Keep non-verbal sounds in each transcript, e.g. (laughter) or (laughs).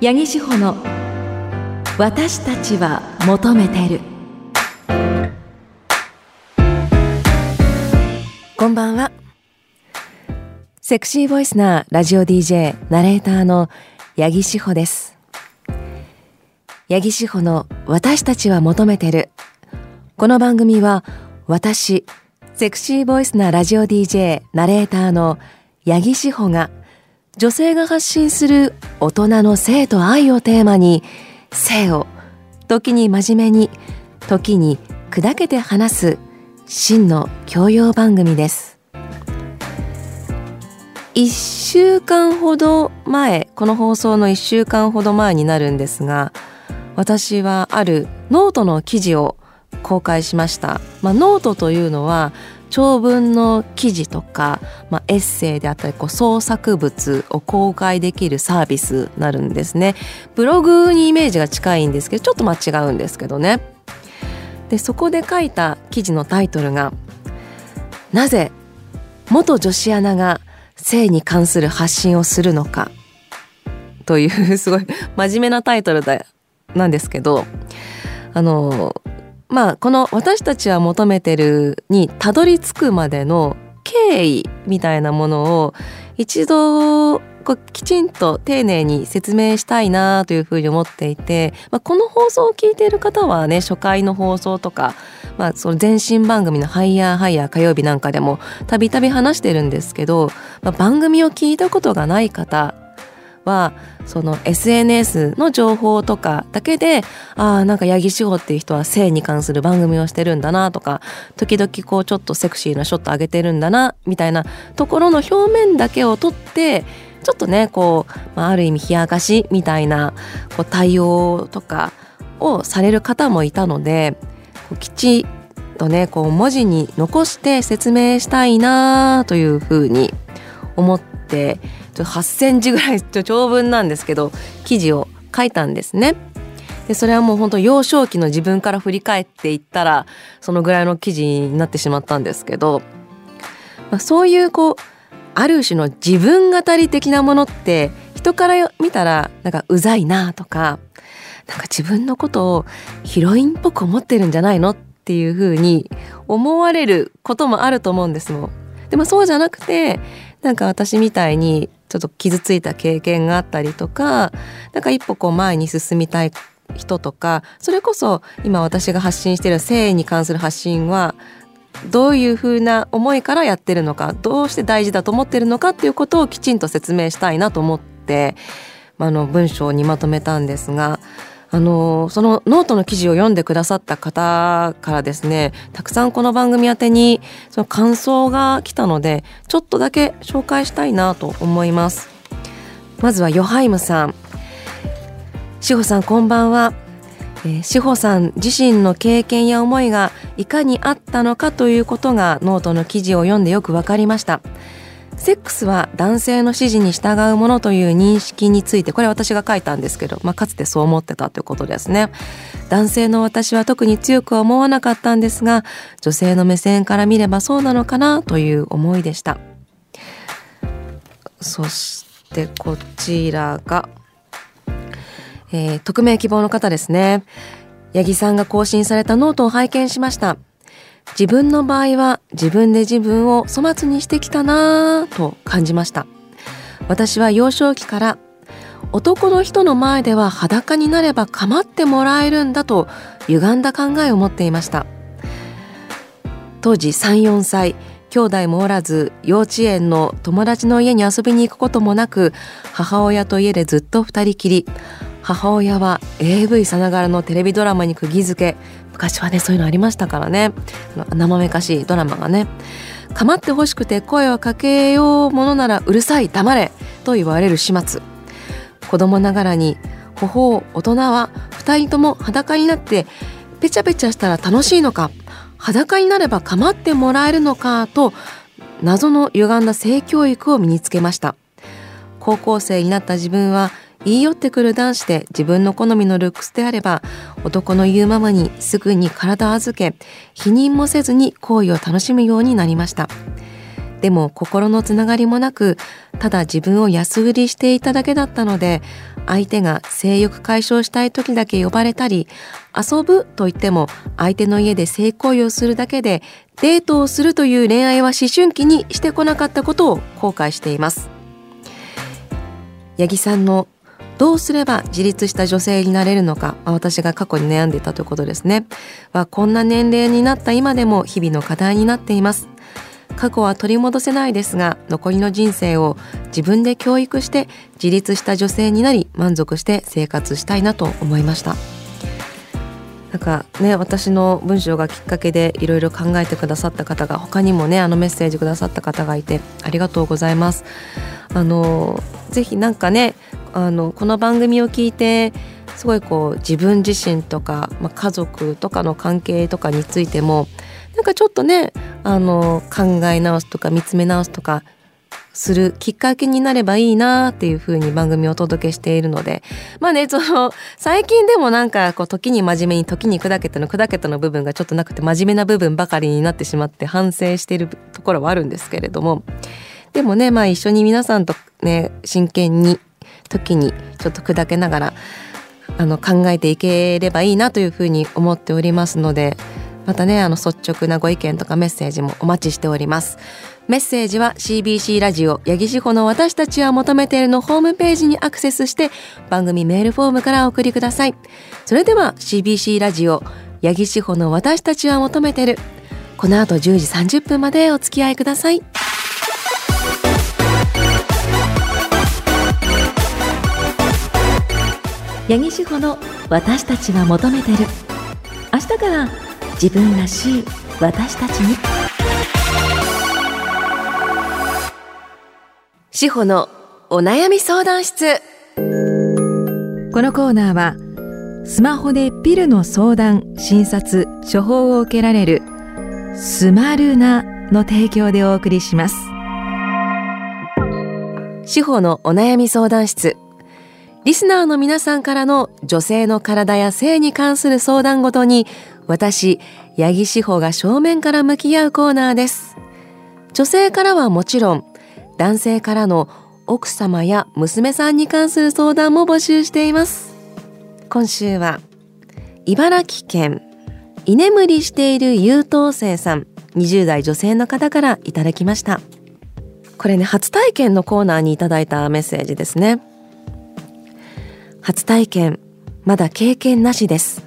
八木志保の私たちは求めてる。こんばんは。セクシーボイスなラジオ DJ ナレーターの八木志保です。八木志保の私たちは求めてる。この番組は私セクシーボイスなラジオ DJ ナレーターの八木志芳が女性が発信する大人の性と愛をテーマに性を時に真面目に時に砕けて話す真の教養番組です。1週間ほど前この放送の1週間ほど前になるんですが私はあるノートの記事を公開しました、まあ、ノートというのは長文の記事とか、まあ、エッセイであったりこう創作物を公開できるサービスになるんですね。ブログにイメージが近いんですけどちょっと間違うんですけどね。でそこで書いた記事のタイトルが「なぜ元女子アナが性に関する発信をするのか」というすごい真面目なタイトルでなんですけどあのまあこの私たちは求めてるにたどり着くまでの経緯みたいなものを一度こうきちんと丁寧に説明したいなというふうに思っていて、まあ、この放送を聞いている方はね初回の放送とか、まあ、その前身番組の「ハイヤーハイヤー火曜日」なんかでもたびたび話してるんですけど、まあ、番組を聞いたことがない方はその SNS の情報とかだけでああなんか八木志保っていう人は性に関する番組をしてるんだなとか時々こうちょっとセクシーなショット上げてるんだなみたいなところの表面だけを取ってちょっとねこう、まあ、ある意味冷やかしみたいなこう対応とかをされる方もいたのできちっとねこう文字に残して説明したいなというふうに思って8センチぐらい長文なんですけど記事を書いたんですね。でそれはもう本当幼少期の自分から振り返っていったらそのぐらいの記事になってしまったんですけど、まあ、そういうこうある種の自分語り的なものって人から見たらなんかうざいなとかなんか自分のことをヒロインっぽく思ってるんじゃないのっていうふうに思われることもあると思うんですもん。でもそうじゃなくてなんか私みたいにちょっと傷ついた経験があったりとかなんか一歩こう前に進みたい人とかそれこそ今私が発信している性に関する発信はどういうふうな思いからやってるのかどうして大事だと思ってるのかっていうことをきちんと説明したいなと思ってあの文章にまとめたんですがあのそのノートの記事を読んでくださった方からですねたくさんこの番組宛てにその感想が来たのでちょっとだけ紹介したいなと思います。まずはヨハイムさん。志芳さんこんばんは、えー、志芳さん自身の経験や思いがいかにあったのかということがノートの記事を読んでよくわかりました。セックスは男性の指示に従うものという認識についてこれ私が書いたんですけど、まあ、かつてそう思ってたということですね。男性の私は特に強くは思わなかったんですが女性の目線から見ればそうなのかなという思いでした。そしてこちらが、えー、匿名希望の方ですね。八木さんが更新されたノートを拝見しました。自分の場合は自分で自分を粗末にしてきたなぁと感じました。私は幼少期から男の人の前では裸になれば構ってもらえるんだと歪んだ考えを持っていました。当時34歳兄弟もおらず幼稚園の友達の家に遊びに行くこともなく母親と家でずっと二人きり。母親は AV さながらのテレビドラマに釘付け昔はねそういうのありましたからね。生めかしいドラマがね。構ってほしくて声をかけようものならうるさい黙れと言われる始末。子供ながらに頬大人は二人とも裸になってペチャペチャしたら楽しいのか。裸になれば構ってもらえるのかと謎の歪んだ性教育を身につけました。高校生になった自分は言い寄ってくる男子で自分の好みのルックスであれば男の言うままにすぐに体預け否認もせずに行為を楽しむようになりました。でも心のつながりもなくただ自分を安売りしていただけだったので相手が性欲解消したい時だけ呼ばれたり遊ぶと言っても相手の家で性行為をするだけでデートをするという恋愛は思春期にしてこなかったことを後悔しています。八木さんのどうすれば自立した女性になれるのか、私が過去に悩んでいたということですね。はこんな年齢になった今でも日々の課題になっています。過去は取り戻せないですが残りの人生を自分で教育して自立した女性になり満足して生活したいなと思いました。なんかね私の文章がきっかけでいろいろ考えてくださった方が他にもねあのメッセージくださった方がいてありがとうございます。あのぜひなんかねあのこの番組を聞いてすごいこう自分自身とか、まあ、家族とかの関係とかについてもなんかちょっとねあの考え直すとか見つめ直すとかするきっかけになればいいなっていう風に番組をお届けしているのでまあねその最近でもなんかこう時に真面目に時に砕けての砕けたの部分がちょっとなくて真面目な部分ばかりになってしまって反省しているところはあるんですけれども。でもねまあ一緒に皆さんとね真剣に時にちょっと砕けながらあの考えていければいいなというふうに思っておりますのでまたねあの率直なご意見とかメッセージもお待ちしております。メッセージは CBC ラジオ八木志保の私たちは求めているのホームページにアクセスして番組メールフォームからお送りください。それでは CBC ラジオ八木志保の私たちは求めている。この後10時30分までお付き合いください。八木志保の私たちは求めてる。明日から自分らしい私たちに。志保のお悩み相談室。このコーナーはスマホでピルの相談診察処方を受けられるスマルナの提供でお送りします。志保のお悩み相談室リスナーの皆さんからの女性の体や性に関する相談ごとに私、八木志保が正面から向き合うコーナーです。女性からはもちろん、男性からの奥様や娘さんに関する相談も募集しています。今週は、茨城県、居眠りしている優等生さん、20代女性の方からいただきました。これね、初体験のコーナーにいただいたメッセージですね。初体験、まだ経験なしです。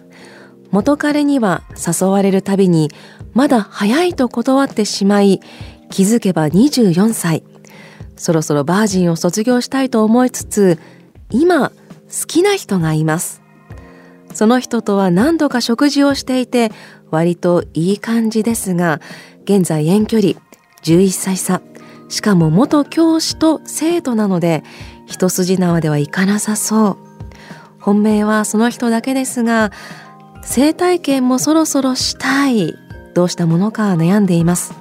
元彼には誘われるたびにまだ早いと断ってしまい気づけば24歳。そろそろバージンを卒業したいと思いつつ今好きな人がいます。その人とは何度か食事をしていて割といい感じですが現在遠距離11歳差。しかも元教師と生徒なので一筋縄ではいかなさそう。本命はその人だけですが性体験もそろそろしたい。どうしたものか悩んでいます。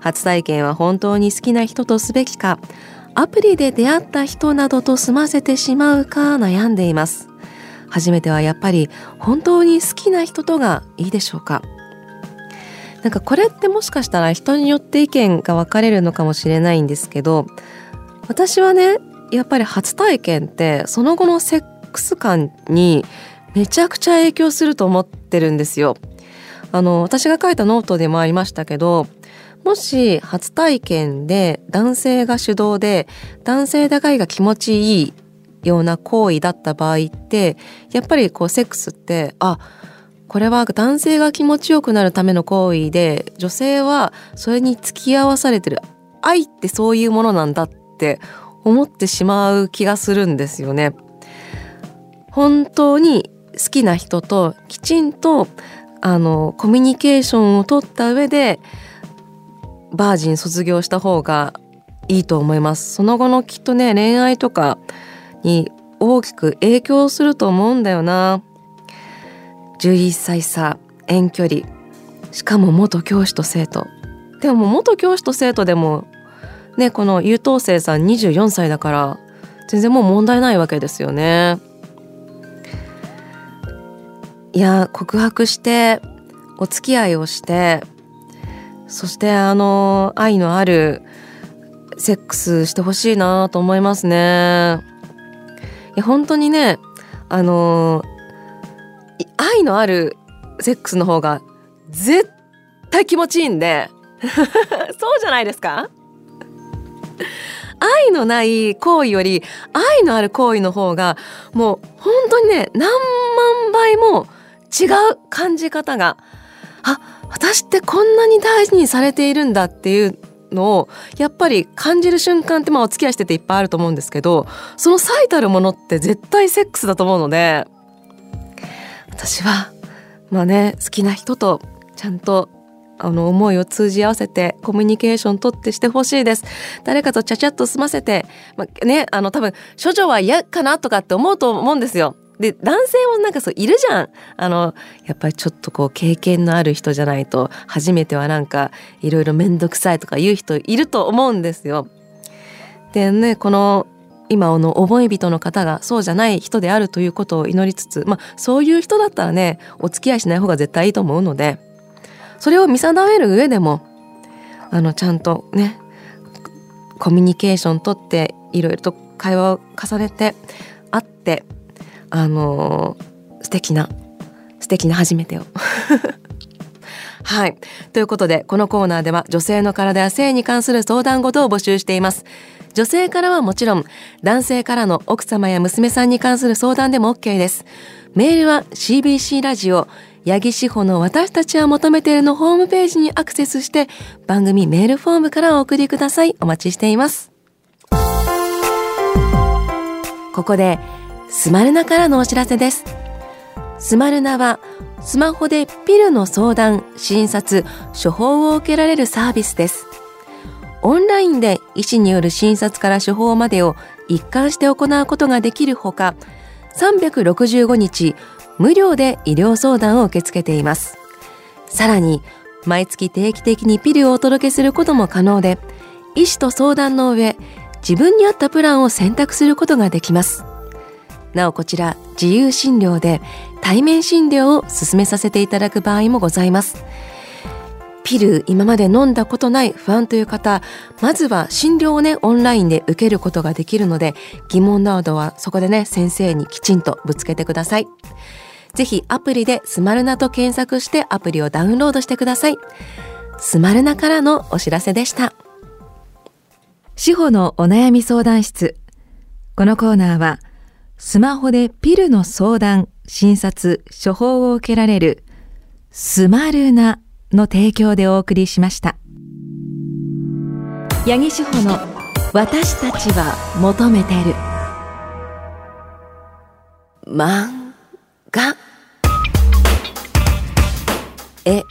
初体験は本当に好きな人とすべきかアプリで出会った人などと済ませてしまうか悩んでいます。初めてはやっぱり本当に好きな人とがいいでしょうか。なんかこれってもしかしたら人によって意見が分かれるのかもしれないんですけど私はねやっぱり初体験ってその後のセックス観にめちゃくちゃ影響すると思ってるんですよ。あの私が書いたノートでもありましたけどもし初体験で男性が主導で男性だけが気持ちいいような行為だった場合ってやっぱりこうセックスってあこれは男性が気持ちよくなるための行為で女性はそれに付き合わされてる愛ってそういうものなんだって思ってしまう気がするんですよね。本当に好きな人ときちんとあのコミュニケーションを取った上でバージン卒業した方がいいと思います。その後のきっとね恋愛とかに大きく影響すると思うんだよな。11歳差遠距離。しかも元教師と生徒。でも元教師と生徒でもねこの優等生さん24歳だから全然もう問題ないわけですよね。いや告白してお付き合いをしてそしてあの愛のあるセックスしてほしいなと思いますね。いや本当にねあの愛のあるセックスの方が絶対気持ちいいんで (laughs) そうじゃないですか？愛のない行為より愛のある行為の方がもう本当にね何万倍も違う感じ方があ私ってこんなに大事にされているんだっていうのをやっぱり感じる瞬間ってまあお付き合いしてていっぱいあると思うんですけどその最たるものって絶対セックスだと思うので私はまあね好きな人とちゃんとあの思いを通じ合わせてコミュニケーション取ってしてほしいです。誰かとちゃちゃっと済ませて、まあ、ね、あの多分処女は嫌かなとかって思うと思うんですよ。で、男性もなんかそういるじゃん。あの、やっぱりちょっとこう経験のある人じゃないと初めてはなんかいろいろめんどくさいとか言う人いると思うんですよ。でね、この今の思い人の方がそうじゃない人であるということを祈りつつ、まあそういう人だったらね、お付き合いしない方が絶対いいと思うので、それを見定める上でもあのちゃんとねコミュニケーションとっていろいろと会話を重ねて会ってあの素敵な素敵な初めてを (laughs) はい。ということで、このコーナーでは女性の体や性に関する相談事を募集しています。女性からはもちろん、男性からの奥様や娘さんに関する相談でも OK です。メールは CBC ラジオ八木志保の私たちは求めているのホームページにアクセスして番組メールフォームからお送りください。お待ちしています。ここでスマルナからのお知らせです。スマルナはスマホでピルの相談、診察、処方を受けられるサービスです。オンラインで医師による診察から処方までを一貫して行うことができるほか、365日無料で医療相談を受け付けています。さらに、毎月定期的にピルをお届けすることも可能で、医師と相談の上、自分に合ったプランを選択することができます。なおこちら、自由診療で対面診療を進めさせていただく場合もございます。ピル今まで飲んだことない不安という方、まずは診療をね、オンラインで受けることができるので、疑問などはそこでね、先生にきちんとぶつけてください。ぜひアプリでスマルナと検索してアプリをダウンロードしてください。スマルナからのお知らせでした。司法のお悩み相談室。このコーナーは、スマホでピルの相談、診察、処方を受けられるスマルナの提供でお送りしました。八木志保の私たちは求めてる。漫画絵、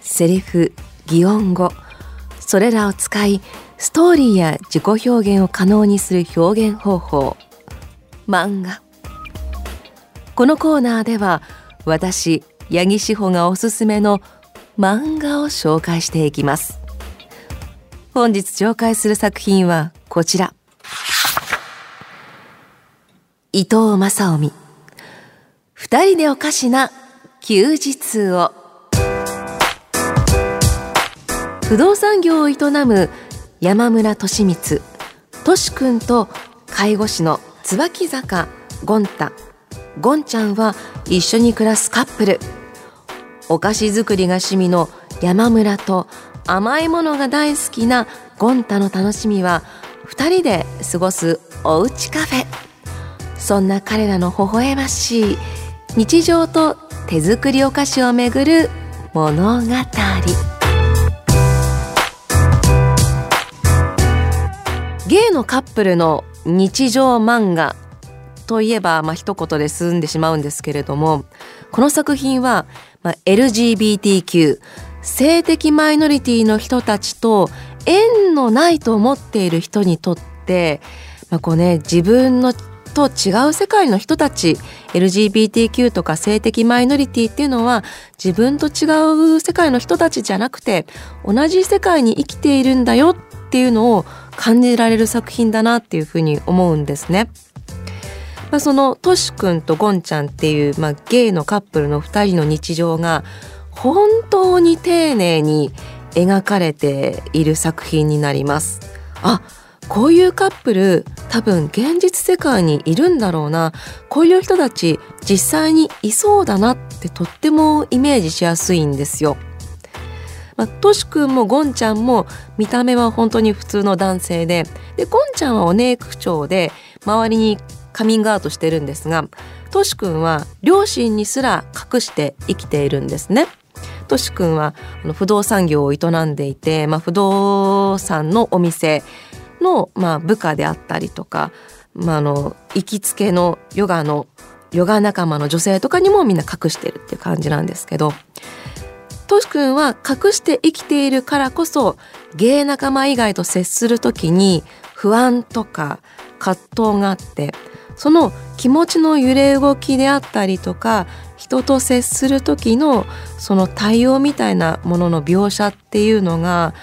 セリフ、擬音語、それらを使い、ストーリーや自己表現を可能にする表現方法、漫画。このコーナーでは、私、八木志保がおすすめの漫画を紹介していきます。本日紹介する作品はこちら。伊藤正臣。二人でおかしな休日を。不動産業を営む山村俊光、としくんと介護士の椿坂ゴンタ、ゴンちゃんは一緒に暮らすカップル。お菓子作りが趣味の山村と甘いものが大好きなゴンタの楽しみは二人で過ごすおうちカフェ。そんな彼らの微笑ましい日常と手作りお菓子をめぐる物語。ゲイのカップルの日常漫画といえば、まあ、一言で済んでしまうんですけれどもこの作品は、まあ、LGBTQ 性的マイノリティの人たちと縁のないと思っている人にとって、まあこうね、自分のと違う世界の人たち LGBTQ とか性的マイノリティっていうのは自分と違う世界の人たちじゃなくて同じ世界に生きているんだよっていうのを感じられる作品だなっていうふうに思うんですね。まあ、そのトシ君とゴンちゃんっていう、まあ、ゲイのカップルの2人の日常が本当に丁寧に描かれている作品になりますあこういうカップル多分現実世界にいるんだろうなこういう人たち実際にいそうだなってとってもイメージしやすいんですよ。まあ、としくんもゴンちゃんも見た目は本当に普通の男性ででゴンちゃんはお姉口調で周りにカミングアウトしてるんですがとしくんは両親にすら隠して生きているんですね。としくんは不動産業を営んでいて、まあ、不動産のお店の、まあ、部下であったりとか、まあ、あの行きつけのヨガのヨガ仲間の女性とかにもみんな隠してるっていう感じなんですけどトシ君は隠して生きているからこそ芸仲間以外と接する時に不安とか葛藤があってその気持ちの揺れ動きであったりとか人と接する時のその対応みたいなものの描写っていうのが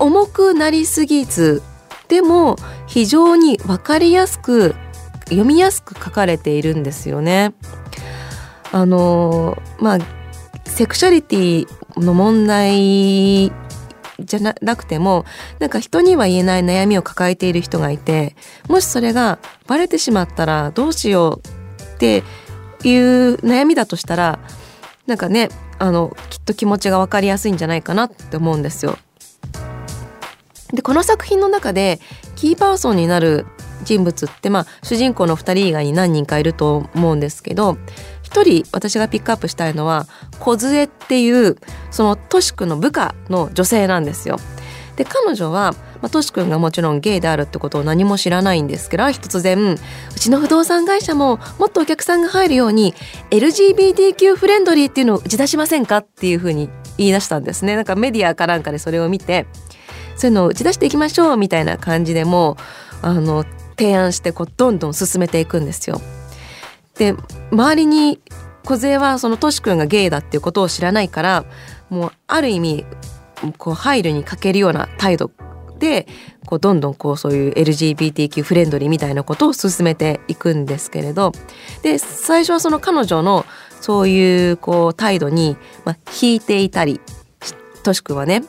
重くなりすぎずでも非常に分かりやすく読みやすく書かれているんですよね。あのまあセクシャリティの問題じゃなくてもなんか人には言えない悩みを抱えている人がいてもしそれがバレてしまったらどうしようっていう悩みだとしたらなんかねあのきっと気持ちが分かりやすいんじゃないかなって思うんですよ。でこの作品の中でキーパーソンになる人物って、まあ、主人公の2人以外に何人かいると思うんですけど1人私がピックアップしたいのは梢っていうそのトシ君の部下の女性なんですよ。で彼女は、まあ、トシ君がもちろんゲイであるってことを何も知らないんですけど突然うちの不動産会社ももっとお客さんが入るように LGBTQ フレンドリーっていうのを打ち出しませんかっていうふうに言い出したんですねなんかメディアかなんかでそれを見てそういうのを打ち出していきましょうみたいな感じでもあの提案してこうどんどん進めていくんですよ。で周りに梢はそのトシ君がゲイだっていうことを知らないからもうある意味こう配慮に欠けるような態度でこうどんどんこうそういう LGBTQ フレンドリーみたいなことを進めていくんですけれどで最初はその彼女のそういうこう態度に、まあ、引いていたりとしくんはね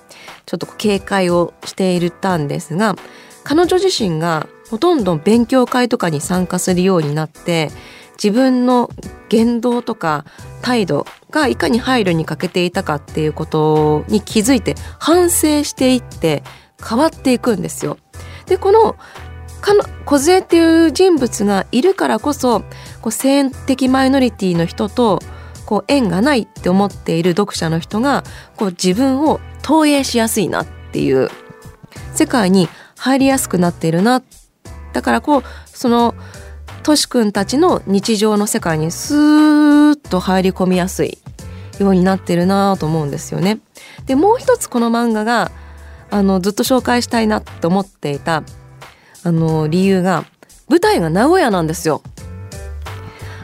ちょっと警戒をしていたんですが彼女自身がほとんど勉強会とかに参加するようになって自分の言動とか態度がいかに配慮に欠けていたかっていうことに気づいて反省していって変わっていくんですよ。でこの梢っていう人物がいるからこそこう性的マイノリティの人とこう縁がないって思っている読者の人がこう自分を投影しやすいなっていう世界に入りやすくなっているなだからこうそのとしくんたちの日常の世界にスーッと入り込みやすいようになってるなと思うんですよね。でもう一つこの漫画があのずっと紹介したいなと思っていたあの理由が舞台が名古屋なんですよ。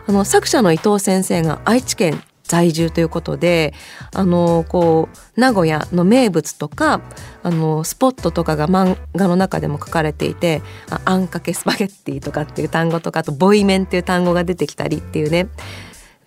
あの作者の伊藤先生が愛知県在住ということであのこう名古屋の名物とかあのスポットとかが漫画の中でも書かれていてああんかけスパゲッティとかっていう単語とかあとボイメンっていう単語が出てきたりっていうね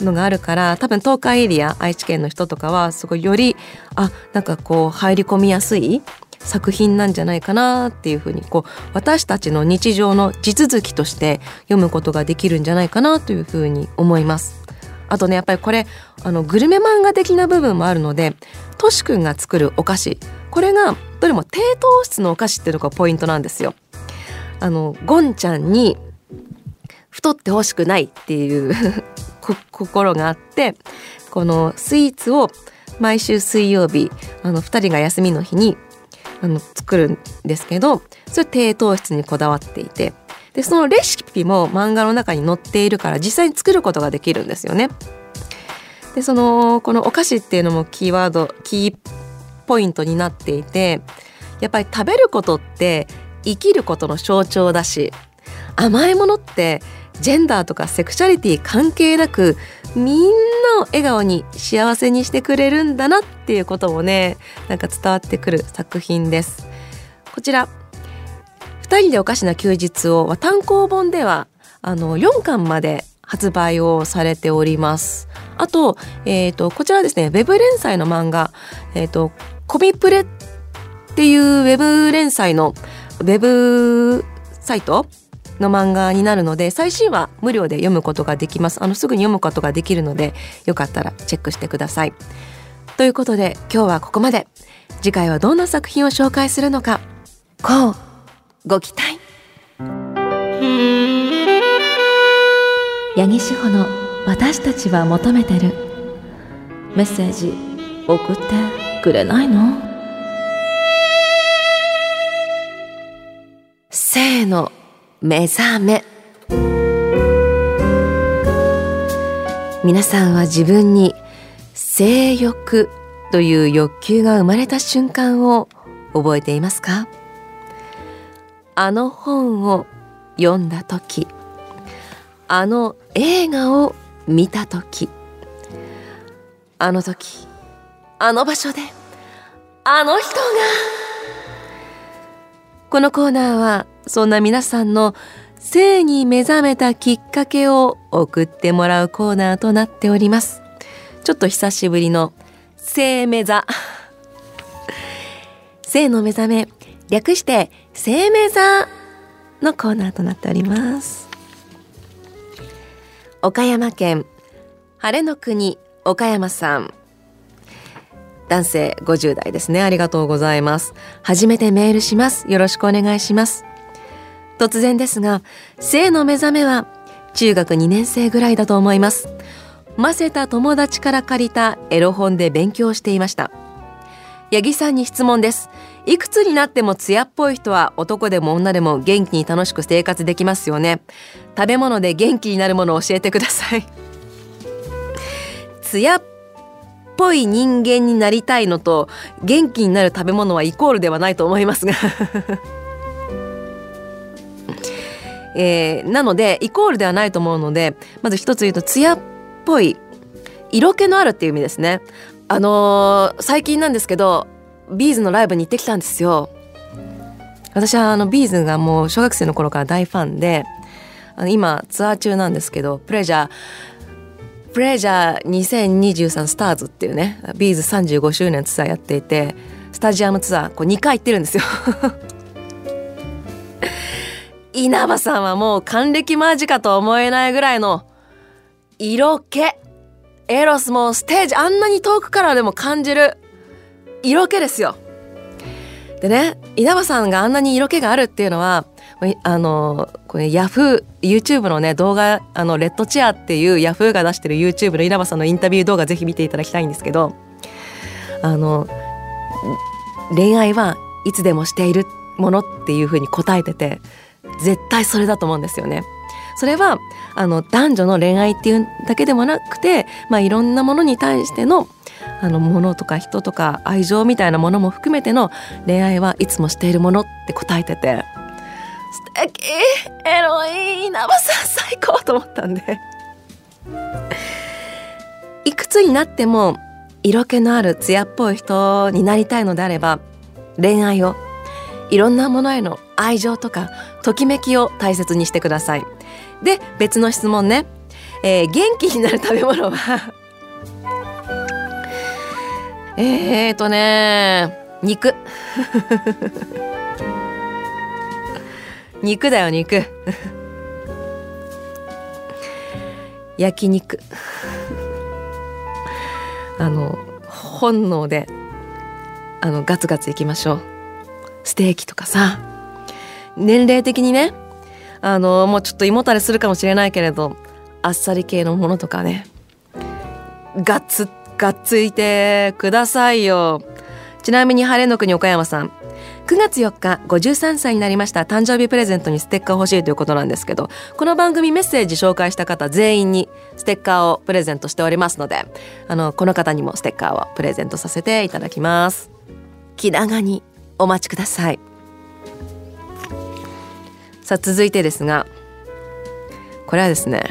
のがあるから多分東海エリア愛知県の人とかはすごいよりあなんかこう入り込みやすい作品なんじゃないかなっていうふうにこう私たちの日常の地続きとして読むことができるんじゃないかなというふうに思います。あとねやっぱりこれあのグルメ漫画的な部分もあるのでとしくんが作るお菓子これがどれも低糖質のお菓子っていうのがポイントなんですよ。あのゴンちゃんに太ってほしくないっていう (laughs) 心があってこのスイーツを毎週水曜日あの2人が休みの日にあの作るんですけどそれ低糖質にこだわっていてでそのレシピも漫画の中に載っているから実際に作ることができるんですよね。でそのこのお菓子っていうのもキーワードキーポイントになっていてやっぱり食べることって生きることの象徴だし甘いものってジェンダーとかセクシャリティ関係なくみんなを笑顔に幸せにしてくれるんだなっていうこともねなんか伝わってくる作品です。こちら2人でおかしな休日をは単行本ではあの4巻まで発売をされております。あと、えっ、ー、と、こちらですね、ウェブ連載の漫画、えっ、ー、と、コミプレっていうウェブ連載のウェブサイトの漫画になるので最新話無料で読むことができます。あのすぐに読むことができるのでよかったらチェックしてください。ということで今日はここまで。次回はどんな作品を紹介するのか。こう。ご期待。八木志保の私たちは求めてる。メッセージ送ってくれないの？せーの目覚め。皆さんは自分に性欲という欲求が生まれた瞬間を覚えていますか？あの本を読んだ時あの映画を見た時あの時あの場所であの人がこのコーナーはそんな皆さんの性に目覚めたきっかけを送ってもらうコーナーとなっております。ちょっと久しぶりの性目座性の目覚め略して性目座のコーナーとなっております。岡山県晴れの国岡山さん。男性50代ですね。ありがとうございます。初めてメールします。よろしくお願いします。突然ですが性の目覚めは中学2年生ぐらいだと思います。ませた友達から借りたエロ本で勉強していました。八木さんに質問です。いくつになっても艶っぽい人は男でも女でも元気に楽しく生活できますよね。食べ物で元気になるものを教えてください。(laughs) 艶っぽい人間になりたいのと元気になる食べ物はイコールではないと思いますが。(laughs) えー、なのでイコールではないと思うのでまず一つ言うと艶っぽい色気のあるっていう意味ですね。あのー、最近なんですけどビーズのライブに行ってきたんですよ。私はあの B'zがもう小学生の頃から大ファンで今ツアー中なんですけど Pleasure Pleasure 2023 STARS っていうね B'z35周年ツアーやっていてスタジアムツアーこう2回行ってるんですよ。(laughs) 稲葉さんはもう還暦間近と思えないぐらいの色気エロスもステージあんなに遠くからでも感じる色気ですよでね稲葉さんがあんなに色気があるっていうのはあのこれヤフー YouTube のね動画あのレッドチェアっていうヤフーが出してる YouTube の稲葉さんのインタビュー動画ぜひ見ていただきたいんですけどあの恋愛はいつでもしているものっていうふうに答えてて絶対それだと思うんですよね。それはあの男女の恋愛っていうだけでもなくて、まあ、いろんなものに対してのあの物とか人とか愛情みたいなものも含めての恋愛はいつもしているものって答えてて素敵。エロい稲葉さん最高と思ったんで。いくつになっても色気のある艶っぽい人になりたいのであれば恋愛をいろんなものへの愛情とかときめきを大切にしてください。で別の質問ね、えー、元気になる食べ物はえーとね肉。肉だよ肉。焼肉。あの本能であのガツガツいきましょう。ステーキとかさ。年齢的にねあのもうちょっと胃もたれするかもしれないけれどあっさり系のものとかね。ガツッツがっついてくださいよ。ちなみに晴れの国岡山さん。9月4日53歳になりました。誕生日プレゼントにステッカー欲しいということなんですけどこの番組メッセージ紹介した方全員にステッカーをプレゼントしておりますのであのこの方にもステッカーをプレゼントさせていただきます。気長にお待ちください。さあ続いてですがこれはですね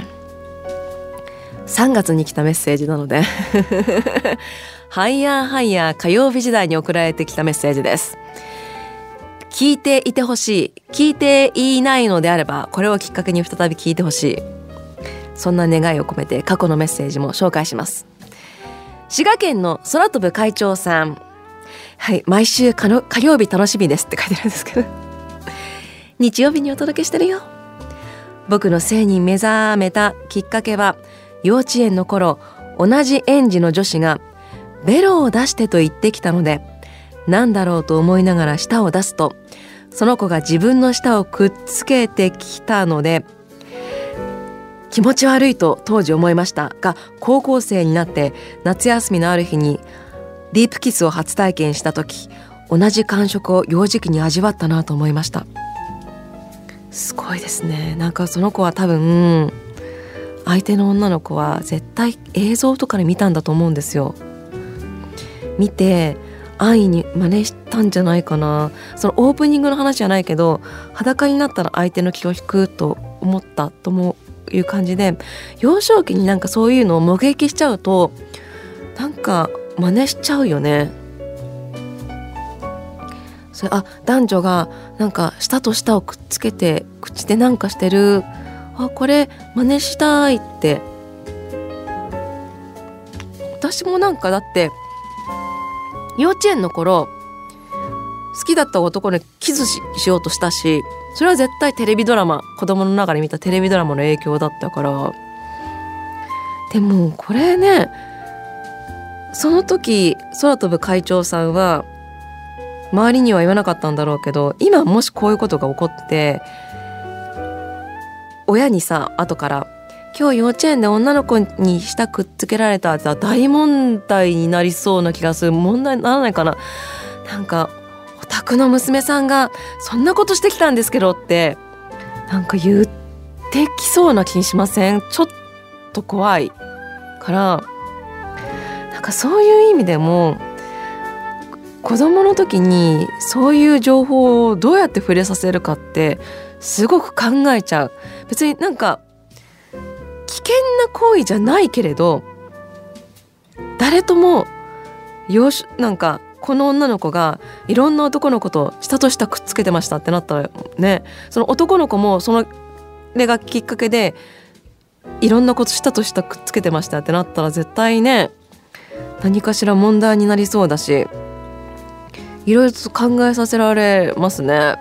3月に来たメッセージなので。(laughs) ハイヤーハイヤー火曜日時代に送られてきたメッセージです。聞いていてほしい。聞いていないのであればこれをきっかけに再び聞いてほしい。そんな願いを込めて過去のメッセージも紹介します。滋賀県の空飛ぶ会長さん。はい毎週火曜日楽しみですって書いてあるんですけど。日曜日にお届けしてるよ。僕の性に目覚めたきっかけは幼稚園の頃同じ園児の女子がベロを出してと言ってきたので何だろうと思いながら舌を出すとその子が自分の舌をくっつけてきたので気持ち悪いと当時思いました。が高校生になって夏休みのある日にディープキスを初体験した時同じ感触を幼児期に味わったなと思いました。すごいですね。なんかその子は多分相手の女の子は絶対映像とかで見たんだと思うんですよ見て安易に真似したんじゃないかなそのオープニングの話じゃないけど裸になったら相手の気を引くと思ったともいう感じで幼少期になんかそういうのを目撃しちゃうとなんか真似しちゃうよね。それあ男女がなんか舌と舌をくっつけて口でなんかしてるあこれ真似したいって。私もなんかだって幼稚園の頃好きだった男にキスしようとしたしそれは絶対テレビドラマ子供の中で見たテレビドラマの影響だったから。でもこれねその時空飛ぶ会長さんは周りには言わなかったんだろうけど今もしこういうことが起こって親にさ後から今日幼稚園で女の子に舌くっつけられたって大問題になりそうな気がする。問題にならないかな。なんかお宅の娘さんがそんなことしてきたんですけどってなんか言ってきそうな気しません？ちょっと怖い。からなんかそういう意味でも子供の時にそういう情報をどうやって触れさせるかってすごく考えちゃう。別になんか危険な行為じゃないけれど誰ともよしなんかこの女の子がいろんな男の子と下と下くっつけてましたってなったらねその男の子もそのれがきっかけでいろんなこと下と下くっつけてましたってなったら絶対ね何かしら問題になりそうだしいろいろと考えさせられますね。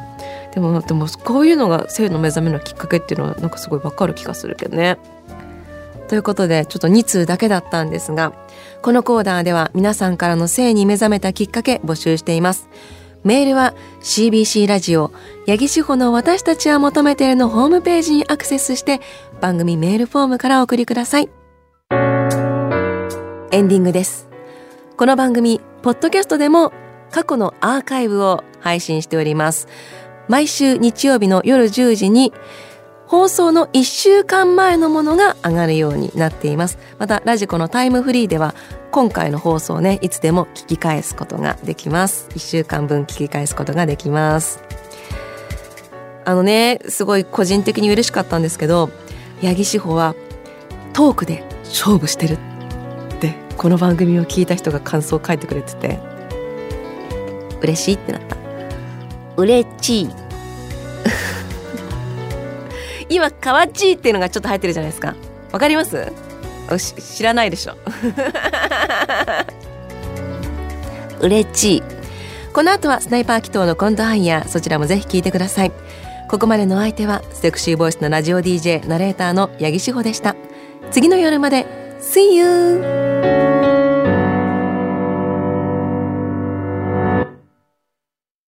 でもでもこういうのが性の目覚めのきっかけっていうのはなんかすごいわかる気がするけどね。ということでちょっと2通だけだったんですがこのコーナーでは皆さんからの性に目覚めたきっかけ募集しています。メールは CBC ラジオ八木志保の私たちは求めているのホームページにアクセスして番組メールフォームからお送りください。エンディングです。この番組、ポッドキャストでも過去のアーカイブを配信しております。毎週日曜日の夜10時に放送の1週間前のものが上がるようになっています。また、ラジコのタイムフリーでは今回の放送ね、いつでも聞き返すことができます。1週間分聞き返すことができます。あのね、すごい個人的に嬉しかったんですけど、八木志保はトークで勝負してるってこの番組を聞いた人が感想を書いてくれてて嬉しいってなった嬉しい。今かわちいっていうのがちょっと入ってるじゃないですか。わかります？知らないでしょ。(laughs) 嬉しい。この後はスナイパー祈祷のコントハイヤー。そちらもぜひ聞いてください。ここまでの相手はセクシーボイスのラジオ DJ ナレーターの八木志保でした。次の夜まで。See you!